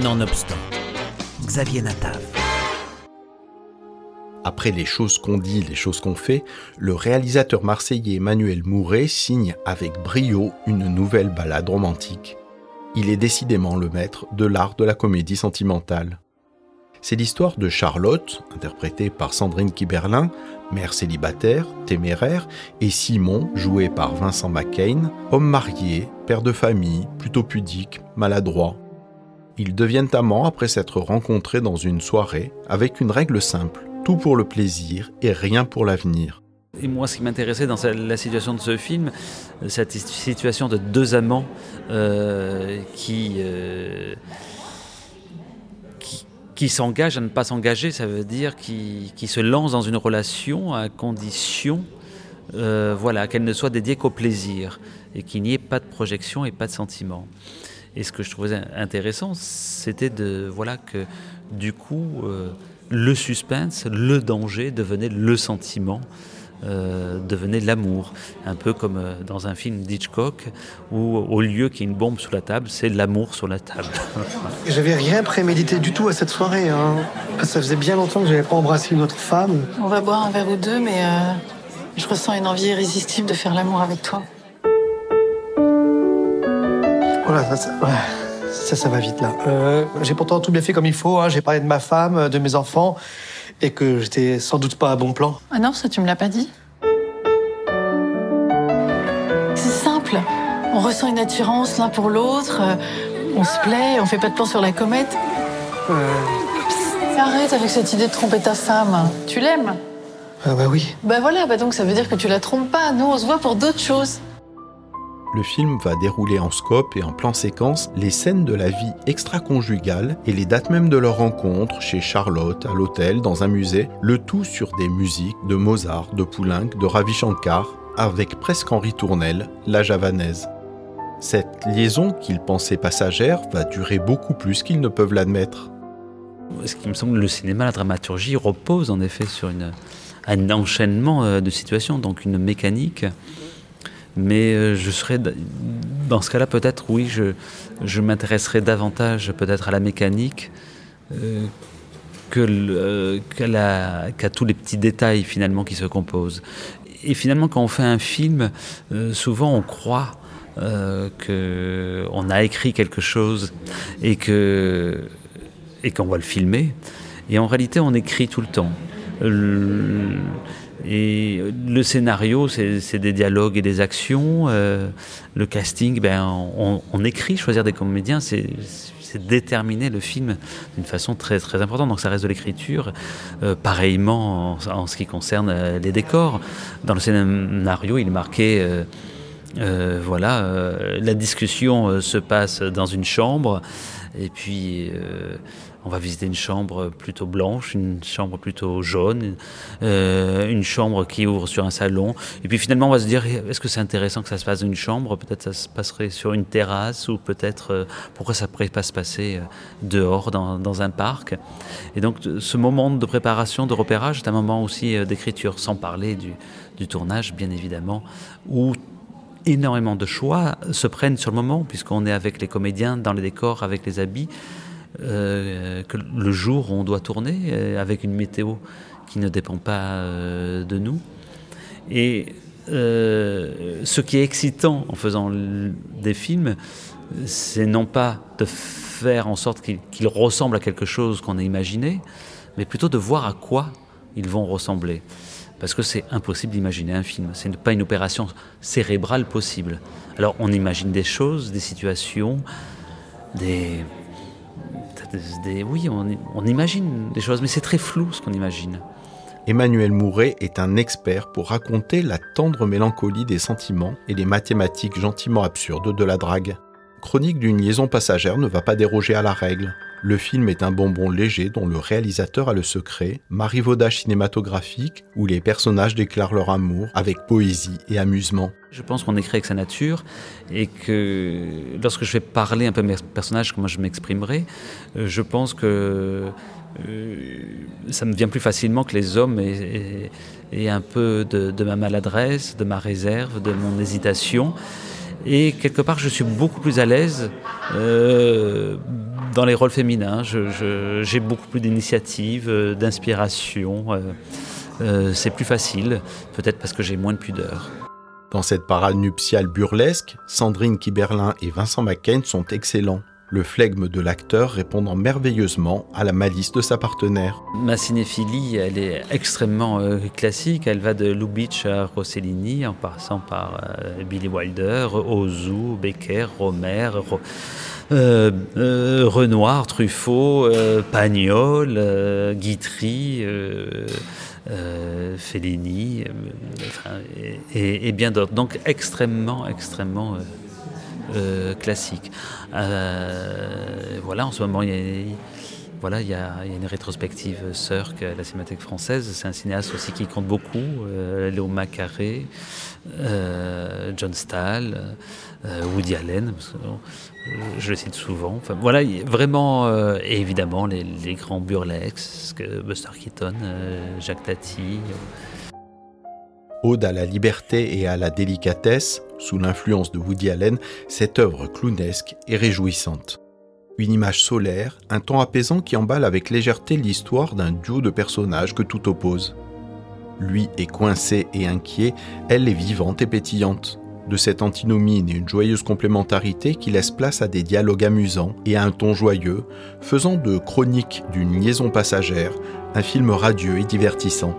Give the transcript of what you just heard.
Nonobstant, Xavier Natav. Après les choses qu'on dit, les choses qu'on fait, le réalisateur marseillais Emmanuel Mouret signe avec brio une nouvelle ballade romantique. Il est décidément le maître de l'art de la comédie sentimentale. C'est l'histoire de Charlotte, interprétée par Sandrine Kiberlin, mère célibataire, téméraire, et Simon, joué par Vincent McCain, homme marié, père de famille, plutôt pudique, maladroit. Ils deviennent amants après s'être rencontrés dans une soirée avec une règle simple, tout pour le plaisir et rien pour l'avenir. Et moi, ce qui m'intéressait dans la situation de ce film, cette situation de deux amants euh, qui, euh, qui s'engage à ne pas s'engager, ça veut dire qui, se lance dans une relation à condition euh, voilà, qu'elle ne soit dédiée qu'au plaisir et qu'il n'y ait pas de projection et pas de sentiment. Et ce que je trouvais intéressant, c'était de voilà que du coup euh, le suspense, le danger devenait le sentiment euh, devenait l'amour. Un peu comme euh, dans un film d'Hitchcock, où au lieu qu'il y ait une bombe sous la table, c'est l'amour sur la table. J'avais rien prémédité du tout à cette soirée. Hein. Ça faisait bien longtemps que je n'avais pas embrassé une autre femme. On va boire un verre ou deux, mais euh, je ressens une envie irrésistible de faire l'amour avec toi. Voilà, ça, ça, va vite là. j'ai pourtant tout bien fait comme il faut. Hein. J'ai parlé de ma femme, de mes enfants et que j'étais sans doute pas à bon plan. Ah non, ça tu me l'as pas dit. C'est simple. On ressent une attirance l'un pour l'autre, euh, on se plaît, on fait pas de plan sur la comète. Euh... Arrête avec cette idée de tromper ta femme. Tu l'aimes? Ah bah oui. Bah voilà, bah donc ça veut dire que tu la trompes pas. Nous, on se voit pour d'autres choses le film va dérouler en scope et en plan séquence les scènes de la vie extra-conjugale et les dates même de leur rencontre chez Charlotte, à l'hôtel, dans un musée, le tout sur des musiques de Mozart, de Poulenc, de Ravi Shankar, avec presque Henri Tournel, la javanaise. Cette liaison qu'ils pensaient passagère va durer beaucoup plus qu'ils ne peuvent l'admettre. Ce qui me semble, le cinéma, la dramaturgie repose en effet sur une, un enchaînement euh, de situations, donc une mécanique mais euh, je serais, dans ce cas-là, peut-être, oui, je, je m'intéresserais davantage peut-être à la mécanique euh, euh, qu'à tous les petits détails finalement qui se composent. Et finalement, quand on fait un film, souvent on croit qu'on a écrit quelque chose et que et qu'on va le filmer. Et en réalité, on écrit tout le temps. Et le scénario, c'est des dialogues et des actions. Euh, le casting, ben, on, écrit, choisir des comédiens, c'est déterminer le film d'une façon très, très importante. Donc ça reste de l'écriture. Euh, pareillement en, ce qui concerne euh, les décors. Dans le scénario, il marquait... voilà, la discussion se passe dans une chambre et puis on va visiter une chambre plutôt blanche, une chambre plutôt jaune, euh, une chambre qui ouvre sur un salon. Et puis finalement, on va se dire, est-ce que c'est intéressant que ça se passe dans une chambre? Peut-être ça se passerait sur une terrasse ou peut-être euh, pourquoi ça pourrait pas se passer euh, dehors dans, un parc? Et donc ce moment de préparation, de repérage, est un moment aussi d'écriture, sans parler du, du tournage, bien évidemment, où énormément de choix se prennent sur le moment, puisqu'on est avec les comédiens dans les décors, avec les habits. Euh, que le jour où on doit tourner, euh, avec une météo qui ne dépend pas euh, de nous. Et ce qui est excitant en faisant des films, c'est non pas de faire en sorte qu'ils ressemblent à quelque chose qu'on a imaginé, mais plutôt de voir à quoi ils vont ressembler. Parce que c'est impossible d'imaginer un film, ce n'est pas une opération cérébrale possible. Alors on imagine des choses, des situations, des, oui, on, imagine des choses, mais c'est très flou ce qu'on imagine. Emmanuel Mouret est un expert pour raconter la tendre mélancolie des sentiments et les mathématiques gentiment absurdes de la drague. Chronique d'une liaison passagère ne va pas déroger à la règle. Le film est un bonbon léger dont le réalisateur a le secret, marivaudage cinématographique où les personnages déclarent leur amour avec poésie et amusement. Je pense qu'on écrit avec sa nature et que lorsque je vais parler un peu mes personnages, comment je m'exprimerai, euh, je pense que euh, ça me vient plus facilement que les hommes aient, un peu de, ma maladresse, de ma réserve, de mon hésitation. Et quelque part, je suis beaucoup plus à l'aise, euh, dans les rôles féminins, j'ai beaucoup plus d'initiative, d'inspiration. c'est plus facile, peut-être parce que j'ai moins de pudeur. Dans cette parade nuptiale burlesque, Sandrine Kiberlin et Vincent McCain sont excellents le flegme de l'acteur répondant merveilleusement à la malice de sa partenaire. Ma cinéphilie, elle est extrêmement euh, classique. Elle va de Lubitsch à Rossellini, en passant par euh, Billy Wilder, Ozu, Becker, Romer, euh, Renoir, Truffaut, Pagnol, Guitry. Fellini et, bien d'autres. Donc extrêmement, extrêmement euh, classique. Euh, voilà, en ce moment, il y a, voilà, il y a, une rétrospective Cirque à la Cinémathèque française. C'est un cinéaste aussi qui compte beaucoup. Euh, Léo Macaré, John Stahl, Woody Allen, je le cite souvent. Voilà, vraiment, et évidemment, les, les grands burlesques, Buster Keaton, Jacques Tati. Ode à la liberté et à la délicatesse, sous l'influence de Woody Allen, cette œuvre clownesque est réjouissante. Une image solaire, un ton apaisant qui emballe avec légèreté l'histoire d'un duo de personnages que tout oppose. Lui est coincé et inquiet, elle est vivante et pétillante. De cette antinomie naît une joyeuse complémentarité qui laisse place à des dialogues amusants et à un ton joyeux, faisant de Chronique d'une liaison passagère un film radieux et divertissant.